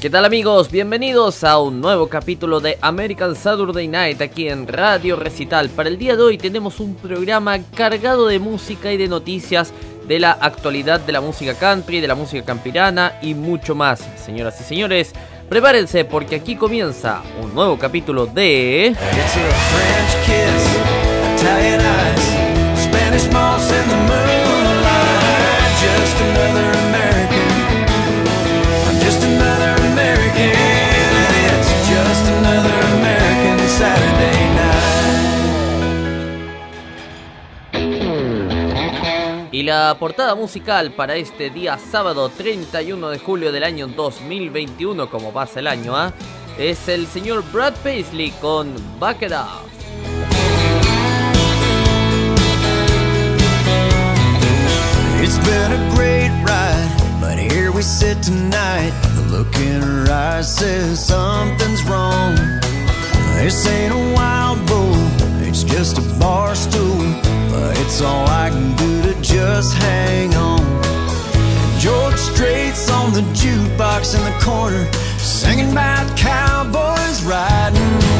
¿Qué tal amigos? Bienvenidos a un nuevo capítulo de American Saturday Night aquí en Radio Recital. Para el día de hoy tenemos un programa cargado de música y de noticias de la actualidad de la música country, de la música campirana y mucho más. Señoras y señores, prepárense porque aquí comienza un nuevo capítulo de... la portada musical para este día sábado 31 de julio del año 2021, como pasa el año, ¿ah? es el señor Brad Paisley con Back It Up. It's been a great ride, but here we sit tonight. The look in her eyes says something's wrong. This ain't a wild bull, it's just a bar stool. But it's all I can do just hang on. George Strait's on the jukebox in the corner, singing about cowboys riding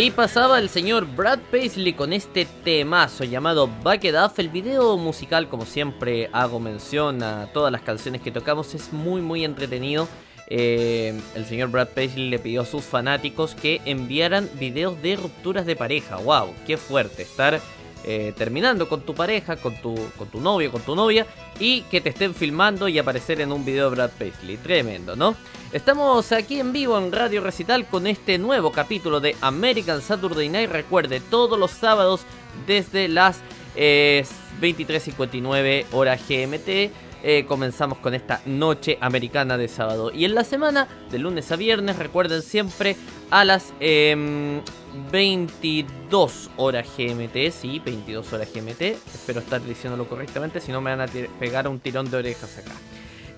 ahí pasaba el señor Brad Paisley con este temazo llamado Back It Up. El video musical, como siempre hago mención a todas las canciones que tocamos, es muy muy entretenido. eh, el señor Brad Paisley le pidió a sus fanáticos que enviaran videos de rupturas de pareja. ¡Wow! ¡Qué fuerte! Estar eh, terminando con tu pareja, con tu, con tu novio, con tu novia, y que te estén filmando y aparecer en un video de Brad Paisley. Tremendo, ¿no? Estamos aquí en vivo en Radio Recital con este nuevo capítulo de American Saturday Night. Recuerde, todos los sábados desde las eh, 23.59 hora GMT. Eh, comenzamos con esta noche americana de sábado. Y en la semana, de lunes a viernes, recuerden siempre a las 22 em, horas GMT. Sí, 22 horas GMT. Espero estar diciéndolo correctamente, si no me van a pegar un tirón de orejas acá.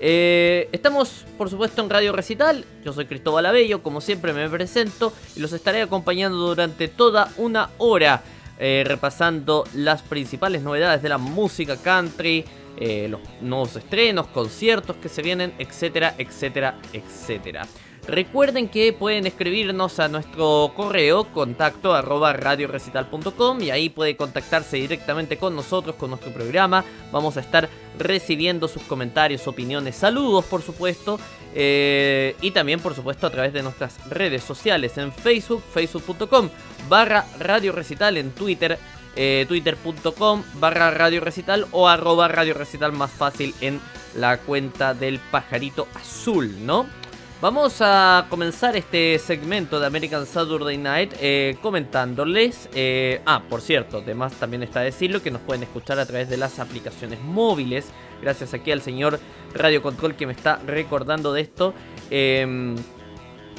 Eh, estamos, por supuesto, en Radio Recital. Yo soy Cristóbal Abello, como siempre me presento y los estaré acompañando durante toda una hora, eh, repasando las principales novedades de la música country, eh, los nuevos estrenos, conciertos que se vienen, etcétera, etcétera, etcétera. Recuerden que pueden escribirnos a nuestro correo contacto arroba radiorecital.com y ahí puede contactarse directamente con nosotros, con nuestro programa. Vamos a estar recibiendo sus comentarios, opiniones, saludos por supuesto. Eh, y también por supuesto a través de nuestras redes sociales en Facebook, facebook.com barra Radio Recital, en Twitter, eh, twitter.com barra Radio Recital o arroba Radio Recital más fácil en la cuenta del pajarito azul, ¿no? Vamos a comenzar este segmento de American Saturday Night eh, comentándoles. Eh, ah, por cierto, además también está decirlo que nos pueden escuchar a través de las aplicaciones móviles. Gracias aquí al señor Radio Control que me está recordando de esto. Em,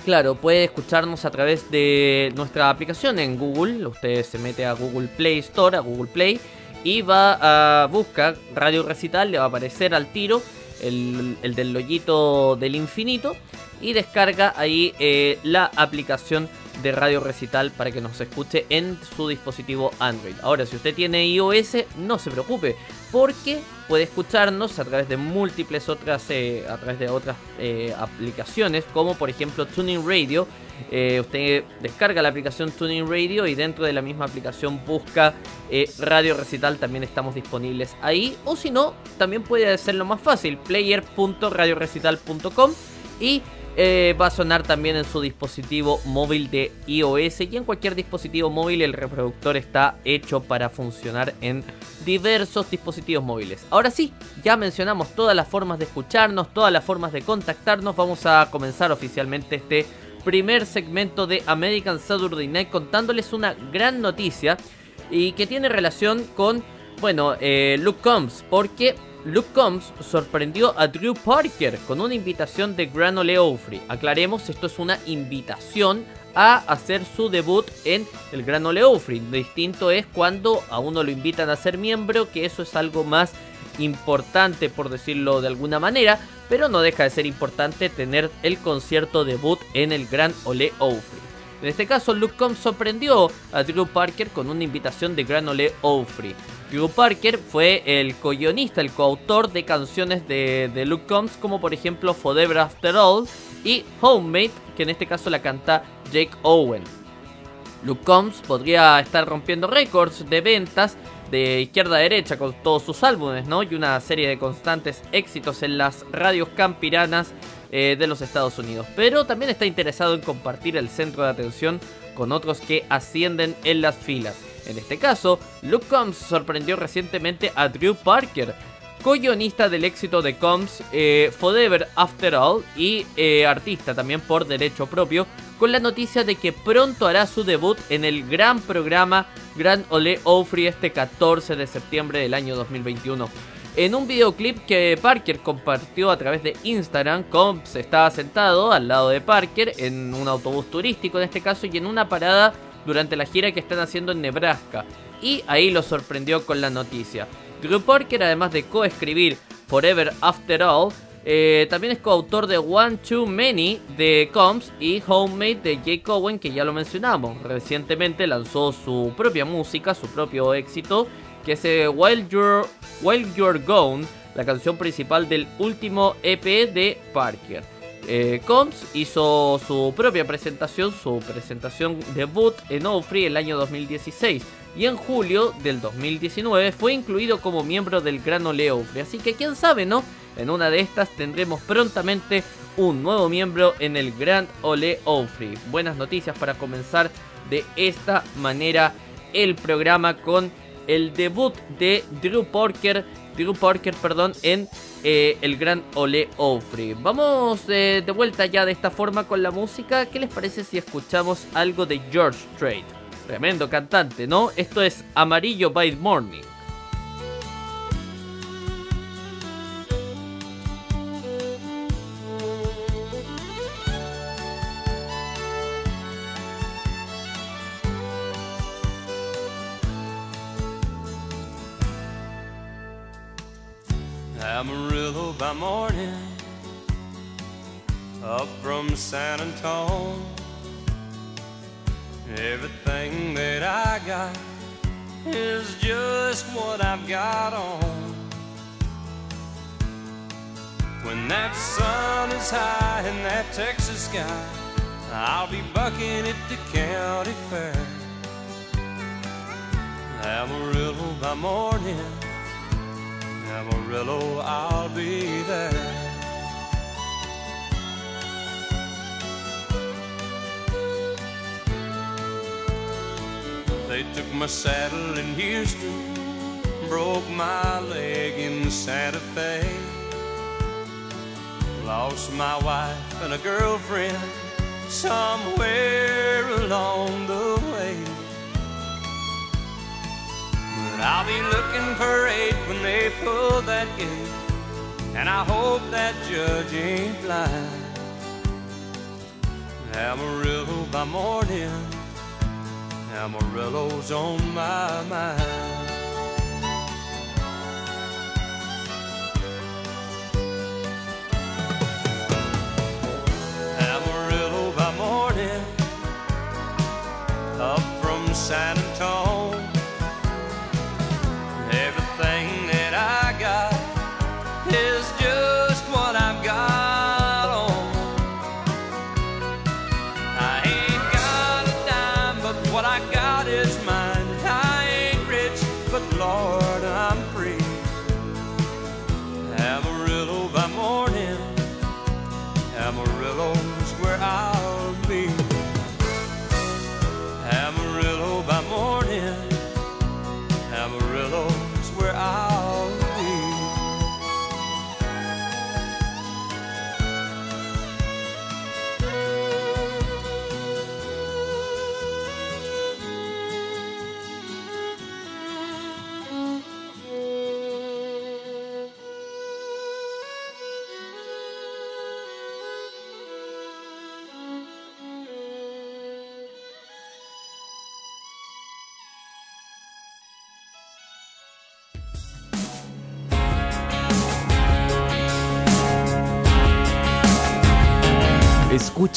claro, puede escucharnos a través de nuestra aplicación en Google. Usted se mete a Google Play Store, a Google Play, y va a buscar Radio Recital, le va a aparecer al tiro el, el del lollito del infinito y descarga ahí eh, la aplicación de Radio Recital para que nos escuche en su dispositivo Android. Ahora, si usted tiene iOS, no se preocupe, porque puede escucharnos a través de múltiples otras, eh, a través de otras eh, aplicaciones, como por ejemplo Tuning Radio. usted descarga la aplicación Tuning Radio y dentro de la misma aplicación busca Radio Recital, también estamos disponibles ahí. O si no, también puede hacerlo más fácil, player.radiorecital.com y eh, va a sonar también en su dispositivo móvil de iOS y en cualquier dispositivo móvil el reproductor está hecho para funcionar en diversos dispositivos móviles. Ahora sí, ya mencionamos todas las formas de escucharnos, todas las formas de contactarnos. Vamos a comenzar oficialmente este primer segmento de American Saturday Night contándoles una gran noticia y que tiene relación con, bueno, eh, Luke Combs, porque Luke Combs sorprendió a Drew Parker con una invitación de Gran Ole. Aclaremos, esto es una invitación a hacer su debut en el Gran Ole Ofri. Distinto es cuando a uno lo invitan a ser miembro, que eso es algo más importante por decirlo de alguna manera, pero no deja de ser importante tener el concierto debut en el Gran Ole. En este caso, Luke Combs sorprendió a Drew Parker con una invitación de Gran Ole Ofri. Drew Parker fue el co-guionista, el coautor de canciones de, Luke Combs, como por ejemplo Forever After All y Homemade, que en este caso la canta Jake Owen. Luke Combs podría estar rompiendo récords de ventas de izquierda a derecha con todos sus álbumes, ¿no? Y una serie de constantes éxitos en las radios campiranas eh, de los Estados Unidos. Pero también está interesado en compartir el centro de atención con otros que ascienden en las filas. En este caso, Luke Combs sorprendió recientemente a Drew Parker, co-guionista del éxito de Combs, eh, Forever After All y eh, artista también por derecho propio, con la noticia de que pronto hará su debut en el gran programa Grand Ole Opry este 14 de septiembre del año 2021. En un videoclip que Parker compartió a través de Instagram, Combs estaba sentado al lado de Parker en un autobús turístico en este caso y en una parada durante la gira que están haciendo en Nebraska. Y ahí lo sorprendió con la noticia. Drew Parker, además de coescribir Forever After All, eh, también es coautor de One Too Many de Combs y Homemade de Jake Owen, que ya lo mencionamos. Recientemente lanzó su propia música, su propio éxito, que es eh, While, You're, While You're Gone, la canción principal del último EP de Parker. Eh, Combs hizo su propia presentación, su presentación debut en Ofri el año 2016 y en julio del 2019 fue incluido como miembro del Gran Ole Ofri. Así que quién sabe, ¿no? En una de estas tendremos prontamente un nuevo miembro en el Grand Ole Ofri. Buenas noticias para comenzar de esta manera el programa con el debut de Drew Parker, Drew Parker, perdón, en eh, el Gran Ole Ofri. Vamos eh, de vuelta ya de esta forma con la música. ¿Qué les parece si escuchamos algo de George Strait? Tremendo cantante, ¿no? Esto es Amarillo by Morning. Texas sky, I'll be bucking at the county fair. Amarillo by morning. Amarillo, I'll be there. They took my saddle in Houston, broke my leg in Santa Fe. Lost my wife and a girlfriend somewhere along the way. But I'll be looking for eight when they pull that gate, and I hope that judge ain't blind. Amarillo by morning, Amarillo's on my mind. San Antonio.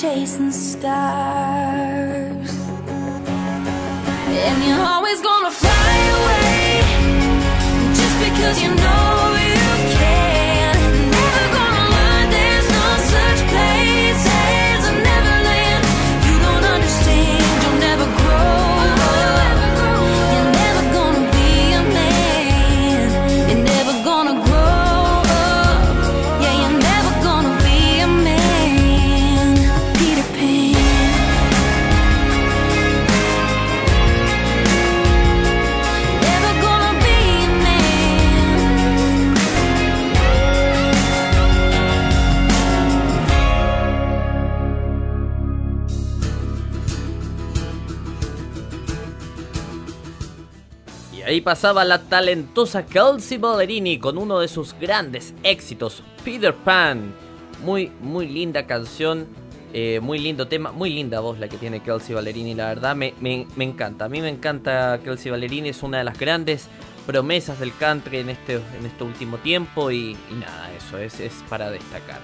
Chasing stars. And you're always gonna fly away just because you know ahí pasaba la talentosa Kelsey Ballerini con uno de sus grandes éxitos, Peter Pan. Muy, muy linda canción, eh, muy lindo tema, muy linda voz la que tiene Kelsey Ballerini, la verdad me, encanta. A mí me encanta Kelsey Ballerini, es una de las grandes promesas del country en este, en este último tiempo y, nada, eso es, es para destacar.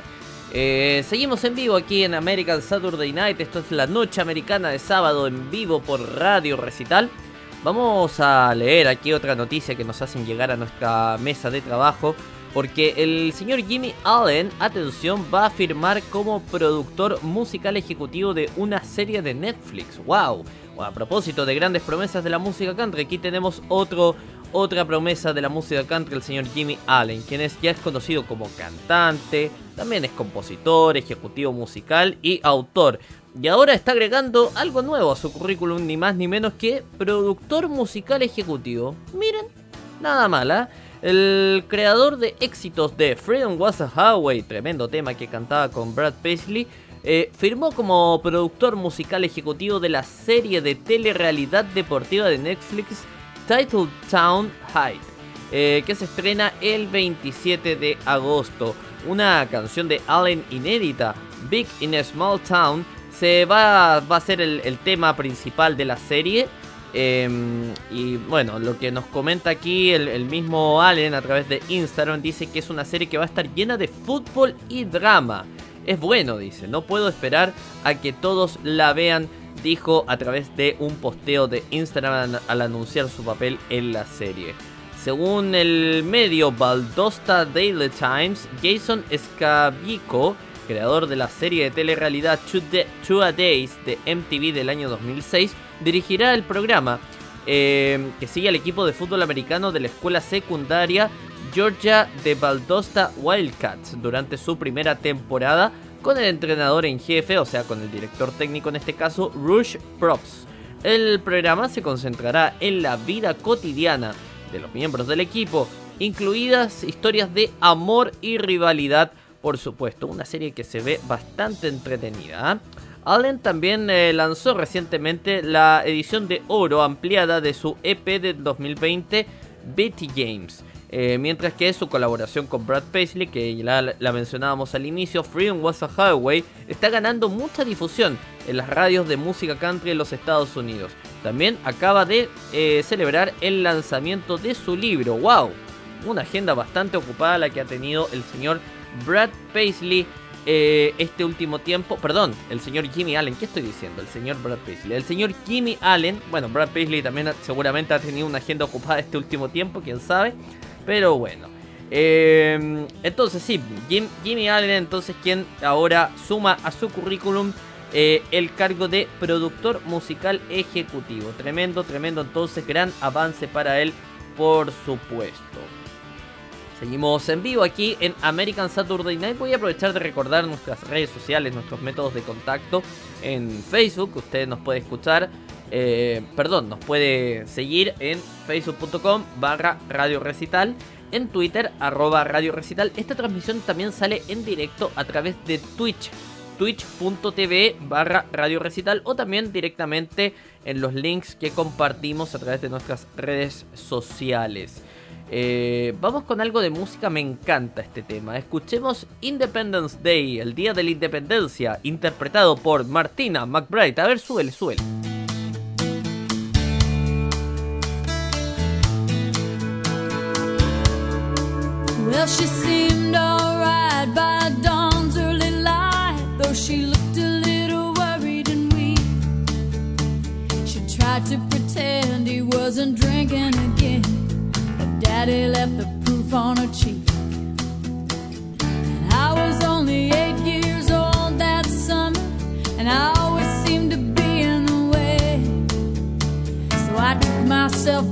Eh, seguimos en vivo aquí en American Saturday Night, esto es la noche americana de sábado en vivo por Radio Recital. Vamos a leer aquí otra noticia que nos hacen llegar a nuestra mesa de trabajo. Porque el señor Jimmy Allen, atención, va a firmar como productor musical ejecutivo de una serie de Netflix. ¡Wow! A propósito de grandes promesas de la música country, aquí tenemos otro, otra promesa de la música country, el señor Jimmy Allen, quien ya es conocido como cantante, también es compositor, ejecutivo musical y autor. Y ahora está agregando algo nuevo a su currículum, ni más ni menos que productor musical ejecutivo. Miren, nada mala. El creador de éxitos de Freedom Was a Highway, tremendo tema que cantaba con Brad Paisley, eh, firmó como productor musical ejecutivo de la serie de telerrealidad deportiva de Netflix Title Town High, eh, que se estrena el 27 de agosto. Una canción de Allen inédita, Big in a Small Town, se va, a ser el, tema principal de la serie. Eh, y bueno, lo que nos comenta aquí el, mismo Allen a través de Instagram dice que es una serie que va a estar llena de fútbol y drama. Es bueno, dice, no puedo esperar a que todos la vean, dijo a través de un posteo de Instagram al anunciar su papel en la serie. Según el medio Valdosta Daily Times, Jason Scabico, creador de la serie de telerrealidad Two, Days de MTV del año 2006, dirigirá el programa eh, que sigue al equipo de fútbol americano de la escuela secundaria Georgia de Valdosta Wildcats durante su primera temporada con el entrenador en jefe, o sea, con el director técnico en este caso, Rush Props. El programa se concentrará en la vida cotidiana de los miembros del equipo, incluidas historias de amor y rivalidad, por supuesto, una serie que se ve bastante entretenida. ¿ah? Allen también eh, lanzó recientemente la edición de oro ampliada de su EP de 2020, Betty James. Eh, mientras que su colaboración con Brad Paisley, que la, la mencionábamos al inicio, Freedom Was a Highway, está ganando mucha difusión en las radios de música country en los Estados Unidos. También acaba de eh, celebrar el lanzamiento de su libro. ¡Wow! Una agenda bastante ocupada la que ha tenido el señor Brad Paisley eh, este último tiempo. Perdón, el señor Jimmy Allen. ¿Qué estoy diciendo? El señor Brad Paisley. El señor Jimmy Allen. Bueno, Brad Paisley también seguramente ha tenido una agenda ocupada este último tiempo, quién sabe. Pero bueno. Eh, entonces sí, Jim- Jimmy Allen entonces quien ahora suma a su currículum eh, el cargo de productor musical ejecutivo. Tremendo, tremendo entonces, gran avance para él, por supuesto. Seguimos en vivo aquí en American Saturday Night. Voy a aprovechar de recordar nuestras redes sociales, nuestros métodos de contacto. En Facebook, usted nos puede escuchar, eh, perdón, nos puede seguir en facebook.com barra Radio Recital. En Twitter, arroba Radio. Esta transmisión también sale en directo a través de Twitch. Twitch.tv barra Radio Recital o también directamente en los links que compartimos a través de nuestras redes sociales. Eh, vamos con algo de música, me encanta este tema. Escuchemos Independence Day, el Día de la Independencia, interpretado por Martina McBride. A ver, súbele, súbele. Well, she seemed alright by dawn's early light, though she looked a little worried and weak. She tried to pretend he wasn't drinking again. Daddy left the proof on her cheek. And I was only eight years old that summer, and I always seemed to be in the way. So I took myself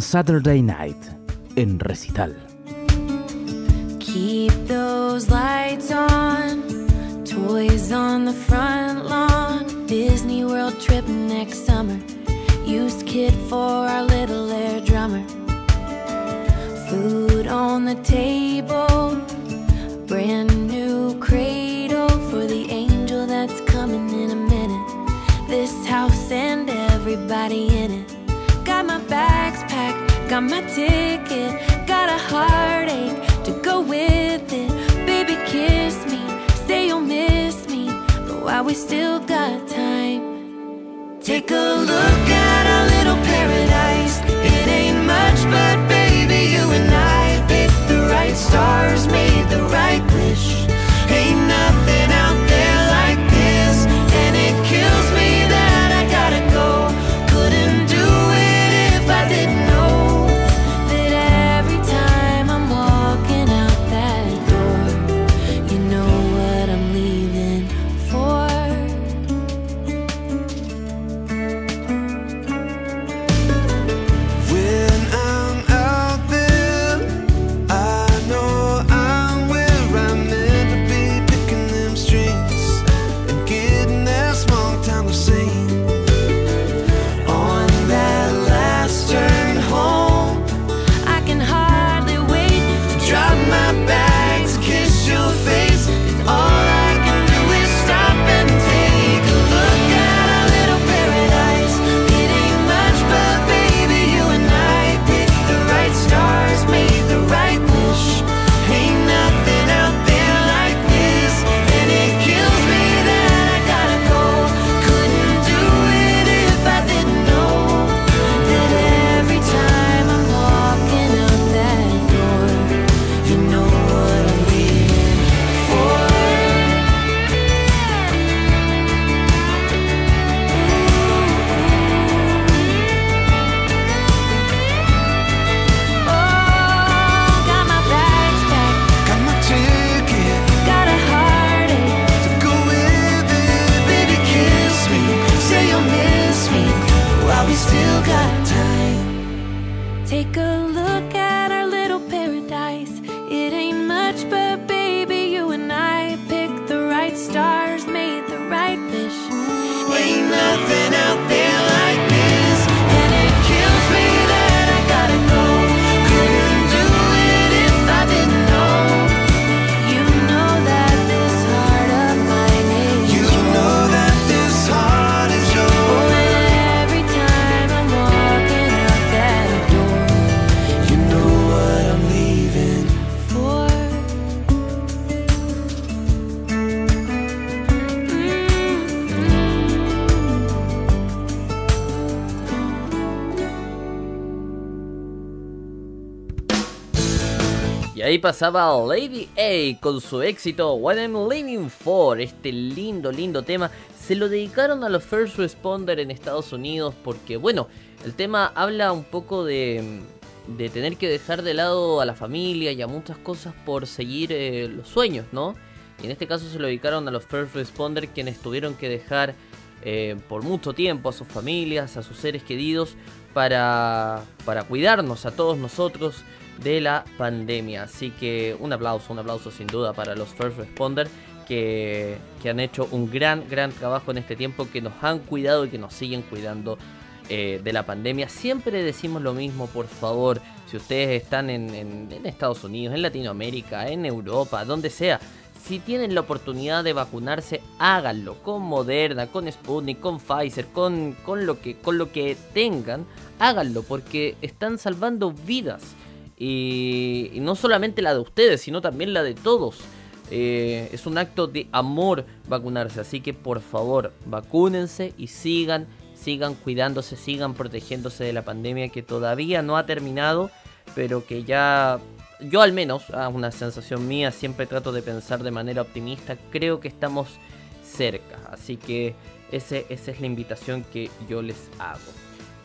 Saturday Night en Recital. Keep those lights on, toys on the front lawn, Disney World trip next summer, used kid for our little air drummer. Food on the table, brand new cradle for the angel that's coming in a minute. This house and everybody in Got my ticket, got a heartache to go with it. Baby, kiss me, say you'll miss me, but while we still got time, take a look at our little paradise. It ain't much, but baby, you and I picked the right stars, made the right wish. Ain't nothing else. Pasaba Lady A con su éxito What I'm Living For, este lindo, lindo tema. Se lo dedicaron a los first responder en Estados Unidos porque, bueno, el tema habla un poco de, de tener que dejar de lado a la familia y a muchas cosas por seguir eh, los sueños, ¿no? Y en este caso se lo dedicaron a los first responder quienes tuvieron que dejar eh, por mucho tiempo a sus familias, a sus seres queridos, para, para cuidarnos a todos nosotros de la pandemia. Así que un aplauso, un aplauso sin duda para los first responder que, que han hecho un gran, gran trabajo en este tiempo, que nos han cuidado y que nos siguen cuidando eh, de la pandemia. Siempre decimos lo mismo, por favor, si ustedes están en- en Estados Unidos, en Latinoamérica, en Europa, donde sea, si tienen la oportunidad de vacunarse, háganlo con Moderna, con Sputnik, con Pfizer, con, con, lo, que, con lo que tengan, háganlo porque están salvando vidas. Y, y no solamente la de ustedes, sino también la de todos. Eh, es un acto de amor vacunarse, así que por favor, vacúnense y sigan, sigan cuidándose, sigan protegiéndose de la pandemia que todavía no ha terminado, pero que ya, yo al menos, ah, una sensación mía, siempre trato de pensar de manera optimista, creo que estamos cerca, así que ese, esa es la invitación que yo les hago.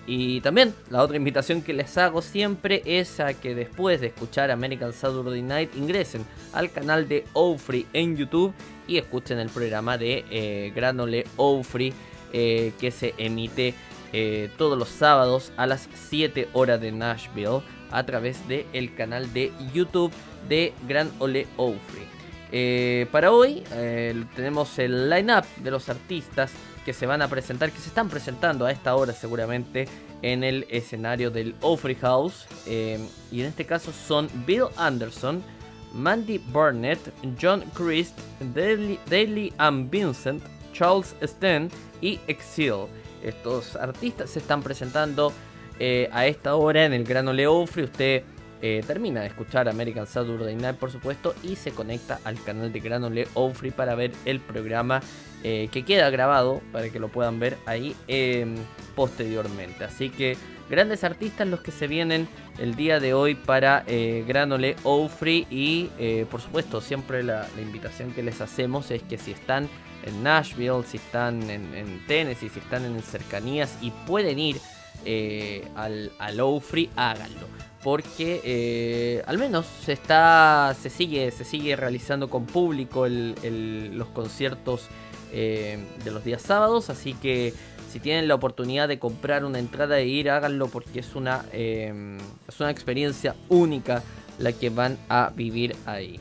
Y también la otra invitación que les hago siempre es a que después de escuchar American Saturday Night ingresen al canal de Ofree en YouTube y escuchen el programa de eh, Granole Ofree eh, que se emite eh, todos los sábados a las 7 horas de Nashville a través del canal de YouTube de Gran Ole Ofree. Eh, para hoy eh, tenemos el line-up de los artistas que se van a presentar, que se están presentando a esta hora seguramente en el escenario del Ofrey House. Eh, y en este caso son Bill Anderson, Mandy Burnett, John Christ, Daly and Vincent, Charles Sten y Exil. Estos artistas se están presentando eh, a esta hora en el Gran Ole Ofrey. Usted eh, termina de escuchar American Saturday Night, por supuesto, y se conecta al canal de Gran Ole Ofrey para ver el programa eh, que queda grabado para que lo puedan ver ahí eh, posteriormente. Así que grandes artistas los que se vienen el día de hoy para eh, Gran Ole Ofrey y por supuesto siempre la, invitación que les hacemos es que si están en Nashville, si están en Tennessee, si están en cercanías y pueden ir eh, al, al Ofrey, háganlo. Porque eh, al menos se está se sigue se sigue realizando con público los conciertos eh, de los días sábados. Así que si tienen la oportunidad de comprar una entrada e ir háganlo porque es una eh, es una experiencia única la que van a vivir ahí.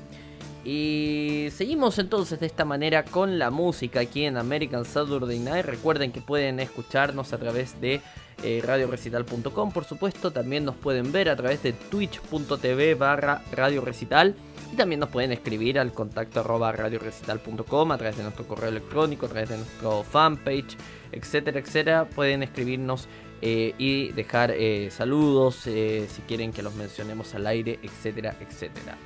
Y seguimos entonces de esta manera con la música aquí en American Saturday Night. Recuerden que pueden escucharnos a través de eh, radiorecital.com, por supuesto. También nos pueden ver a través de twitch.tv barra radiorecital. Y también nos pueden escribir al contacto arroba radiorecital.com a través de nuestro correo electrónico, a través de nuestro fanpage, etcétera, etcétera. Pueden escribirnos eh, y dejar eh, saludos eh, si quieren que los mencionemos al aire, etcétera, etcétera.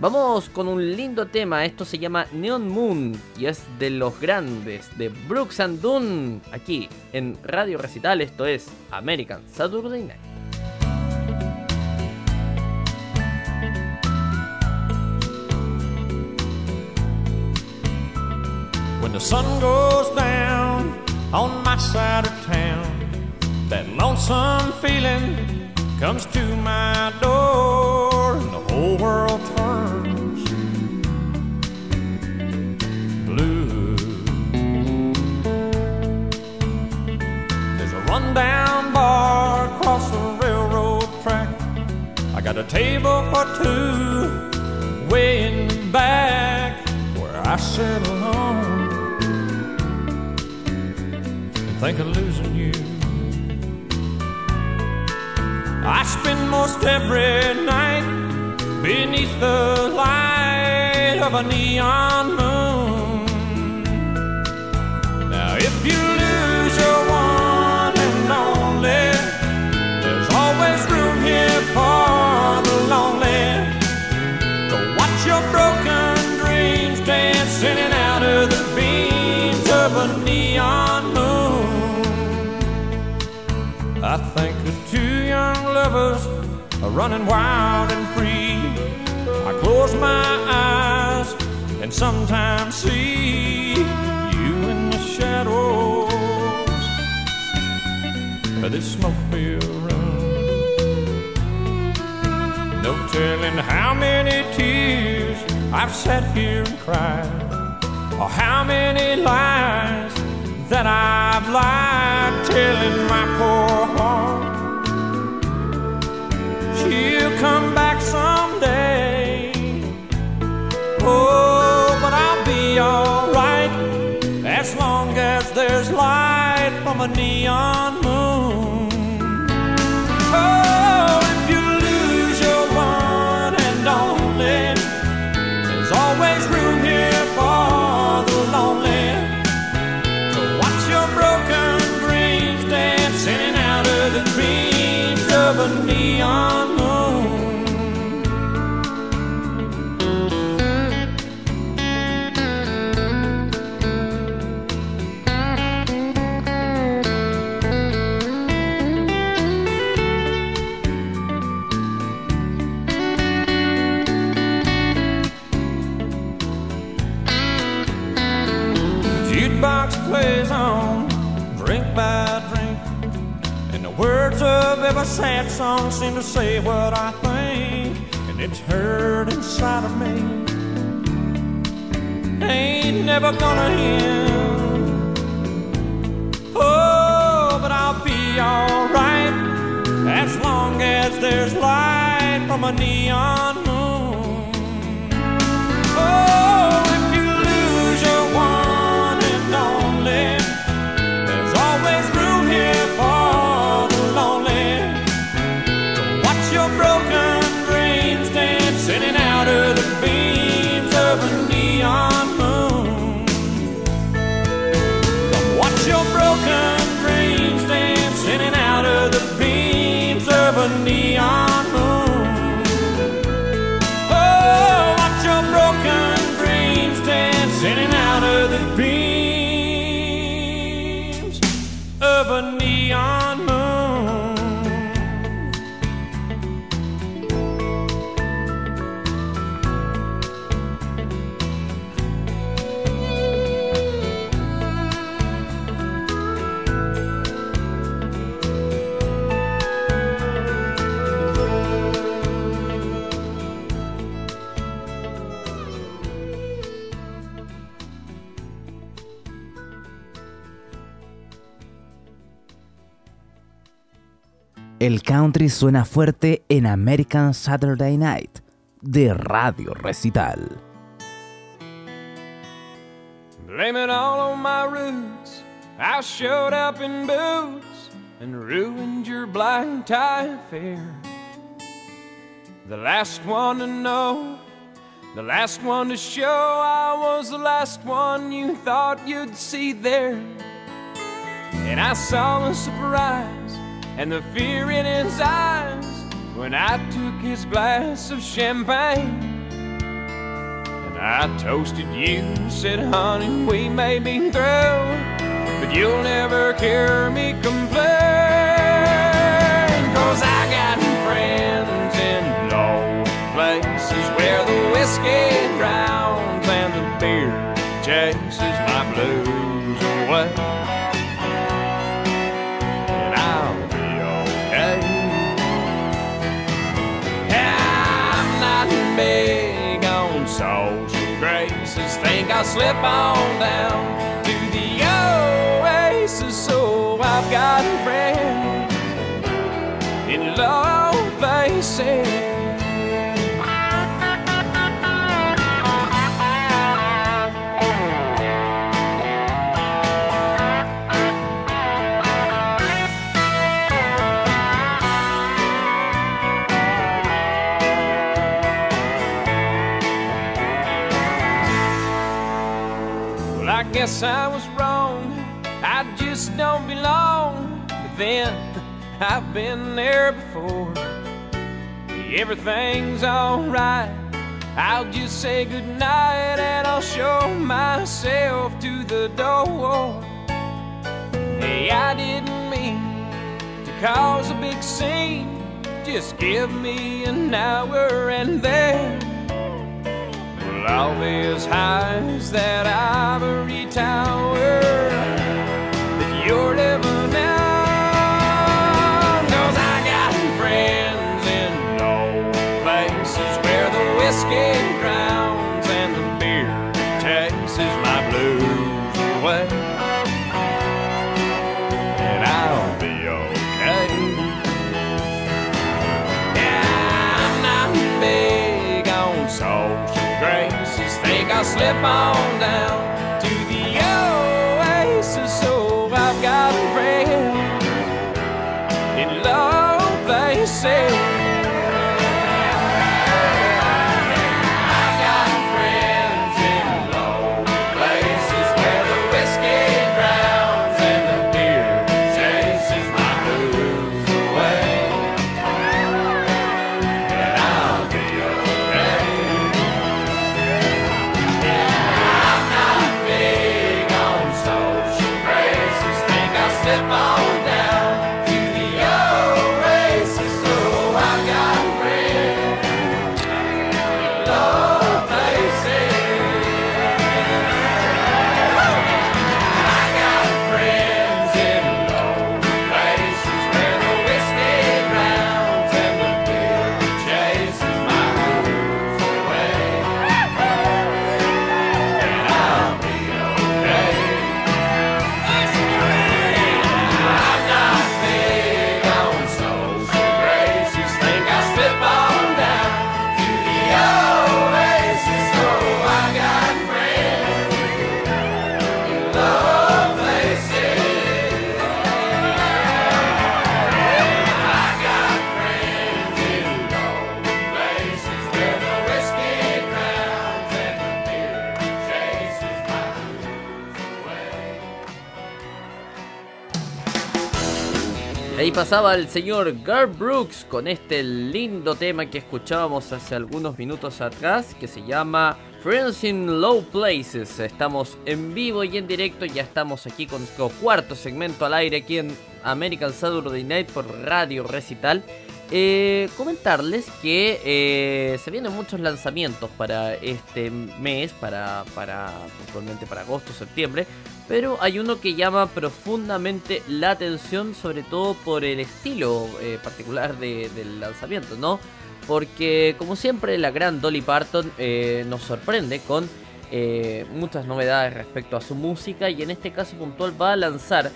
Vamos con un lindo tema, esto se llama Neon Moon y es de los grandes, de Brooks and Dunn, aquí en Radio Recital, esto es American Saturday Night. When the sun goes down on my side of town, that lonesome feeling comes to my door, table for two way in the back where I sit alone and think of losing you. I spend most every night beneath the light of a neon moon. Now, if you lose your lonely. Go watch your broken dreams dance in and out of the beams of a neon moon. I think of two young lovers are running wild and free. I close my eyes and sometimes see you in the shadows of this smoke-filled room. No telling how many tears I've sat here and cried, or how many lies that I've lied, telling my poor heart she'll come back someday. Oh, but I'll be alright as long as there's light from a neon moon. Every sad song seems to say what I think. And it's heard inside of me. Ain't never gonna end. Oh, but I'll be alright as long as there's light from a neon of a country suena fuerte en American Saturday Night de Radio Recital. Blame it all on my roots. I showed up in boots and ruined your black tie affair. The last one to know, the last one to show. I was the last one you thought you'd see there. And I saw the surprise and the fear in his eyes when I took his glass of champagne. And I toasted you, said, honey, we may be through, but you'll never hear me complain. Cause I got friends in low places where the whiskey Think I'll slip on down to the oasis. So I've got a friend in low places. Guess I was wrong. I just don't belong. But then I've been there before. Everything's alright. I'll just say goodnight and I'll show myself to the door. Hey, I didn't mean to cause a big scene. Just give me an hour and then I'll be as high as that ivory tower that you're living I'll slip on down to the oasis. So I've got a friend in low places. Pasaba el señor Garth Brooks con este lindo tema que escuchábamos hace algunos minutos atrás que se llama Friends in Low Places. Estamos en vivo y en directo, ya estamos aquí con nuestro cuarto segmento al aire aquí en American Saturday Night por Radio Recital. Eh, comentarles que eh, se vienen muchos lanzamientos para este mes, para, para puntualmente para agosto, septiembre, pero hay uno que llama profundamente la atención, sobre todo por el estilo eh, particular de- del lanzamiento, ¿no? Porque como siempre la gran Dolly Parton nos sorprende con muchas novedades respecto a su música y en este caso puntual va a lanzar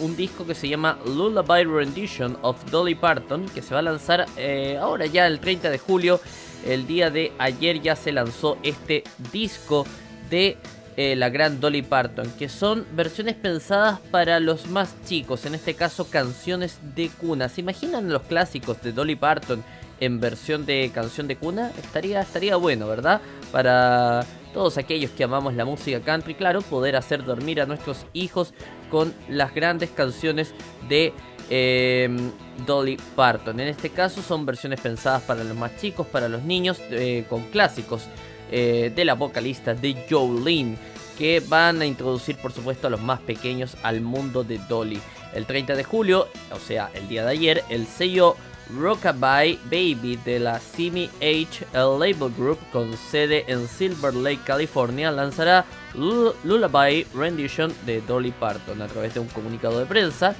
un disco que se llama Lullaby Rendition of Dolly Parton que se va a lanzar eh, ahora ya el 30 de julio el día de ayer ya se lanzó este disco de eh, la gran Dolly Parton, que son versiones pensadas para los más chicos, en este caso canciones de cuna. ¿Se imaginan los clásicos de Dolly Parton en versión de canción de cuna? Estaría, estaría bueno, ¿verdad? Para todos aquellos que amamos la música country, claro, poder hacer dormir a nuestros hijos con las grandes canciones de eh, Dolly Parton. En este caso son versiones pensadas para los más chicos, para los niños, eh, con clásicos eh, de la vocalista de Jolene, que van a introducir por supuesto a los más pequeños al mundo de Dolly. El 30 de julio, o sea, el día de ayer, el sello Rockabye Baby de la Simi H Label Group con sede en Silver Lake, California, lanzará Lu- Lullaby Rendition de Dolly Parton a través de un comunicado de prensa.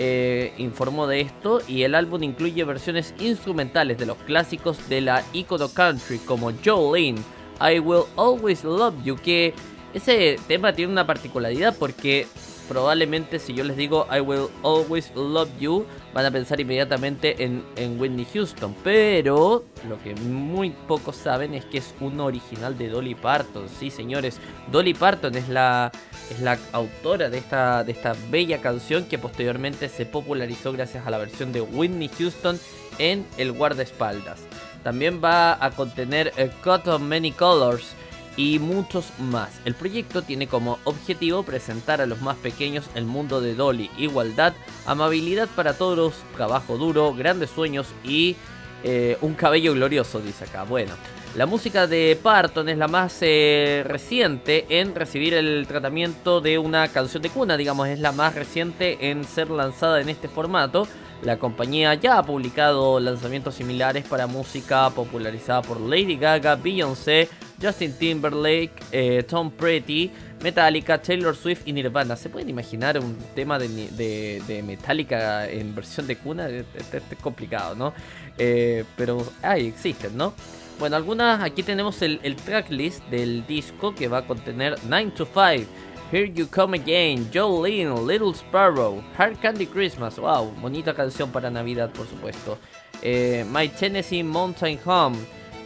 eh, informó de esto y el álbum incluye versiones instrumentales de los clásicos de la icono country como Jolene, I Will Always Love You, que ese tema tiene una particularidad porque probablemente si yo les digo I Will Always Love You, van a pensar inmediatamente en, en Whitney Houston. Pero lo que muy pocos saben es que es un original de Dolly Parton. Sí, señores, Dolly Parton es la, es la autora de esta, de esta bella canción que posteriormente se popularizó gracias a la versión de Whitney Houston en El guardaespaldas. También va a contener eh, Cut of Many Colors y muchos más. El proyecto tiene como objetivo presentar a los más pequeños el mundo de Dolly, igualdad, amabilidad para todos, trabajo duro, grandes sueños y eh, un cabello glorioso, dice acá. Bueno, la música de Parton es la más eh, reciente en recibir el tratamiento de una canción de cuna, digamos, es la más reciente en ser lanzada en este formato. La compañía ya ha publicado lanzamientos similares para música popularizada por Lady Gaga, Beyoncé, Justin Timberlake, eh, Tom Petty, Metallica, Taylor Swift y Nirvana. ¿Se pueden imaginar un tema de, Metallica en versión de cuna? Es, es- complicado, ¿no? Eh, pero ay, existen, ¿no? Bueno, algunas, aquí tenemos el, el tracklist del disco que va a contener 9 to 5, Here You Come Again, Jolene, Little Sparrow, Hard Candy Christmas, wow, bonita canción para Navidad por supuesto, Eh, My Tennessee Mountain Home,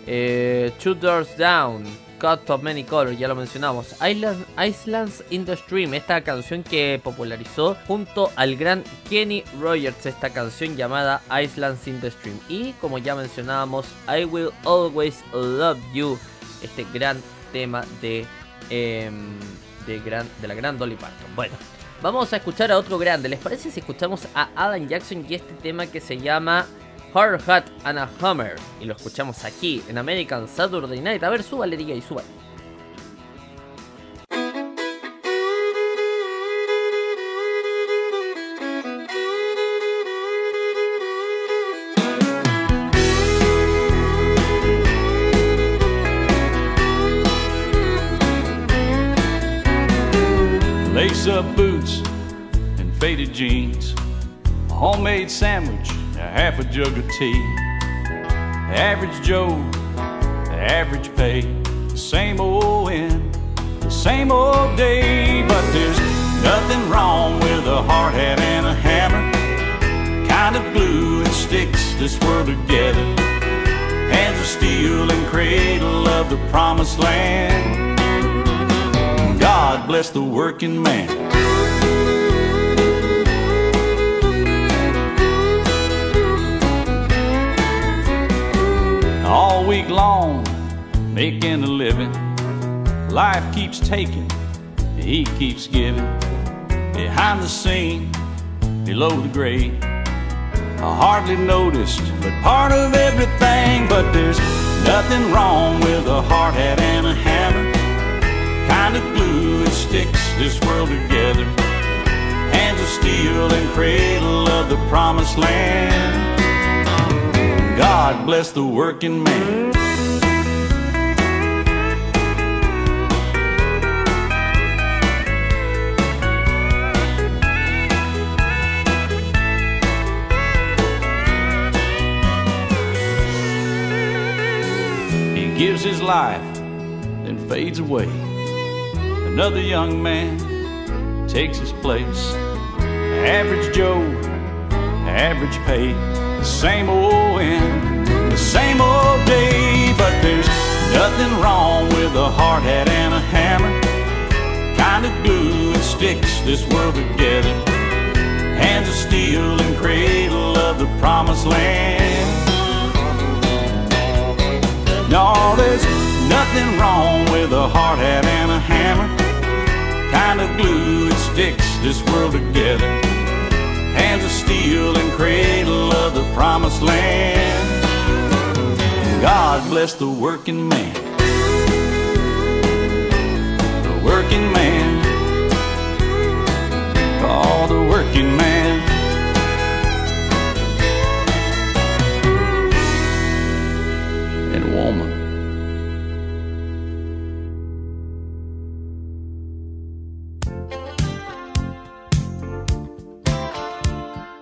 eh, Two Doors Down, Cut of Many Colors, ya lo mencionamos, Island, Islands in the Stream, esta canción que popularizó junto al gran Kenny Rogers, esta canción llamada Islands in the Stream. Y como ya mencionábamos, I Will Always Love You, este gran tema de, em, de, gran, de la gran Dolly Parton. Bueno, vamos a escuchar a otro grande. ¿Les parece si escuchamos a Alan Jackson y este tema que se llama Hard Hat and a Hammer? Y lo escuchamos aquí en American Saturday Night. A ver, súbale, y súbale. Tea. Average Joe, average pay, the same old end, the same old day. But there's nothing wrong with a hard hat and a hammer, kind of glue that sticks this world together. Hands of steel and cradle of the promised land. God bless the working man. All week long, making a living. Life keeps taking, he keeps giving. Behind the scene, below the grade. I hardly noticed, but part of everything. But there's nothing wrong with a hard hat and a hammer kind of glue that sticks this world together. Hands of steel and cradle of the promised land. God bless the working man. He gives his life, then fades away. Another young man takes his place. Average Joe, average pay, same old end, the same old day. But there's nothing wrong with a hard hat and a hammer. Kind of glue that sticks this world together. Hands of steel and cradle of the promised land. No, there's nothing wrong with a hard hat and a hammer. Kind of glue that sticks this world together. Hands of steel and cradle of the promised land. God bless the working man. The working man. Oh, the working man.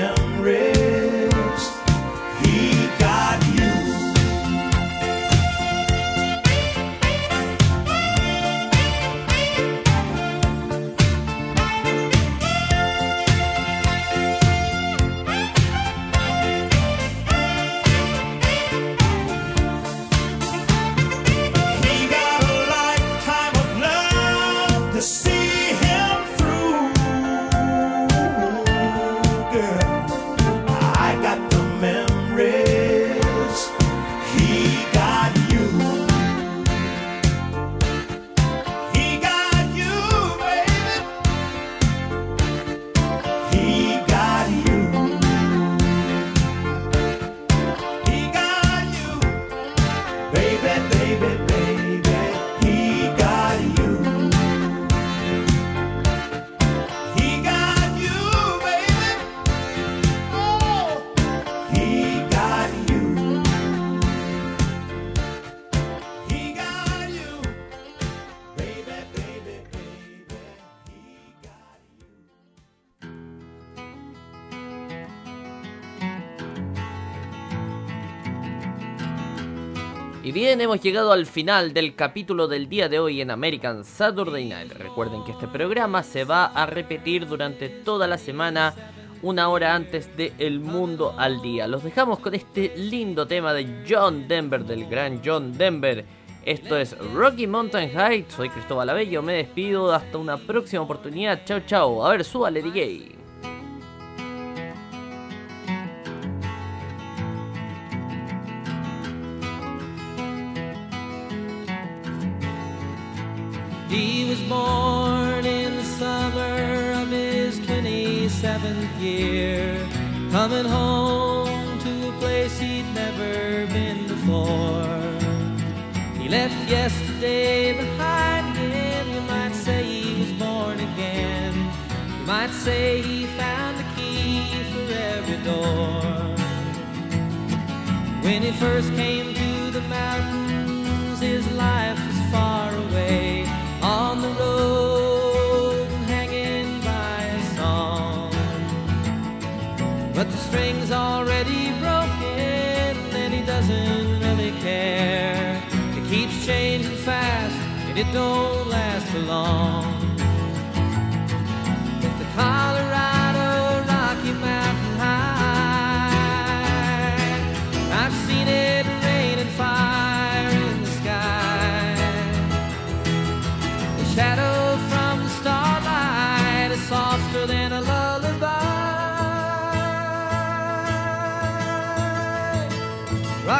Got hemos llegado al final del capítulo del día de hoy en American Saturday Night. Recuerden que este programa se va a repetir durante toda la semana, una hora antes de El Mundo al Día. Los dejamos con este lindo tema de John Denver, del gran John Denver. Esto es Rocky Mountain High. Soy Cristóbal Abello, me despido. Hasta una próxima oportunidad. Chao, chao. A ver, súbale, DJ. Year, coming home to a place he'd never been before. He left yesterday behind him. You might say he was born again. You might say he found the key for every door. When he first came to the mountains, his life was far away string's already broken, and he doesn't really care. It keeps changing fast, and it don't last for long.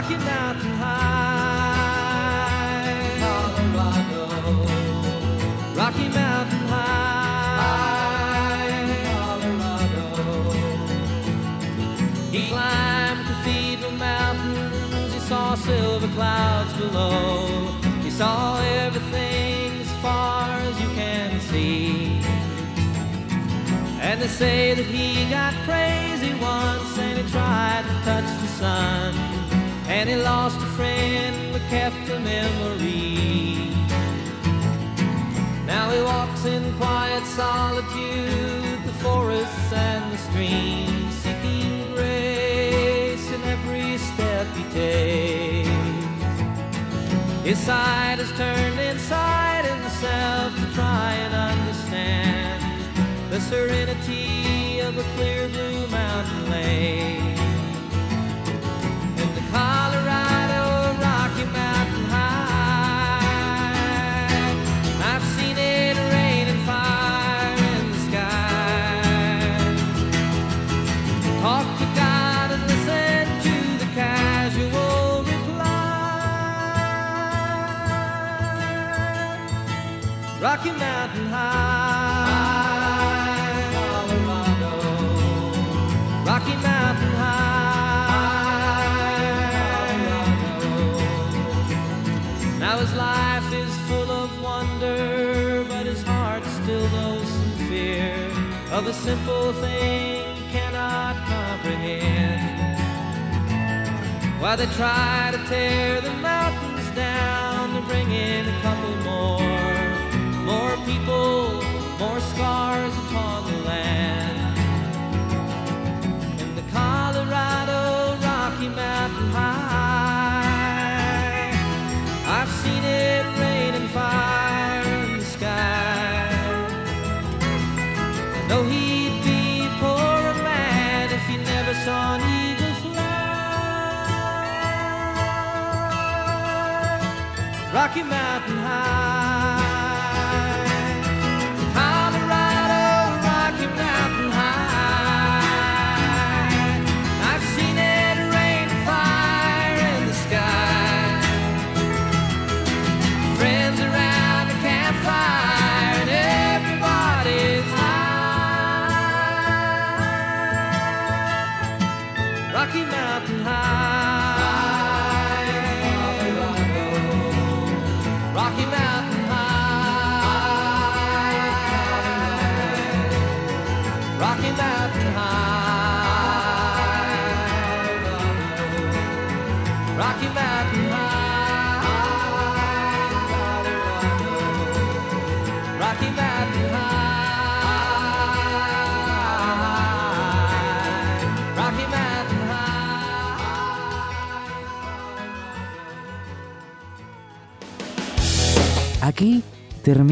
Rocky Mountain High, Colorado. Rocky Mountain High, Colorado. He climbed Cathedral Mountains, he saw silver clouds below. He saw everything as far as you can see. And they say that he got crazy once and he tried to touch the sun. And he lost a friend but kept a memory. Now he walks in quiet solitude, the forests and the streams, seeking grace in every step he takes. His side is turned inside himself to try and understand the serenity of a clear blue mountain lake. Simple thing cannot comprehend. While they try to tear the mountains down to bring in a couple more, more people, more scars upon the land. In the Colorado Rocky Mountain High,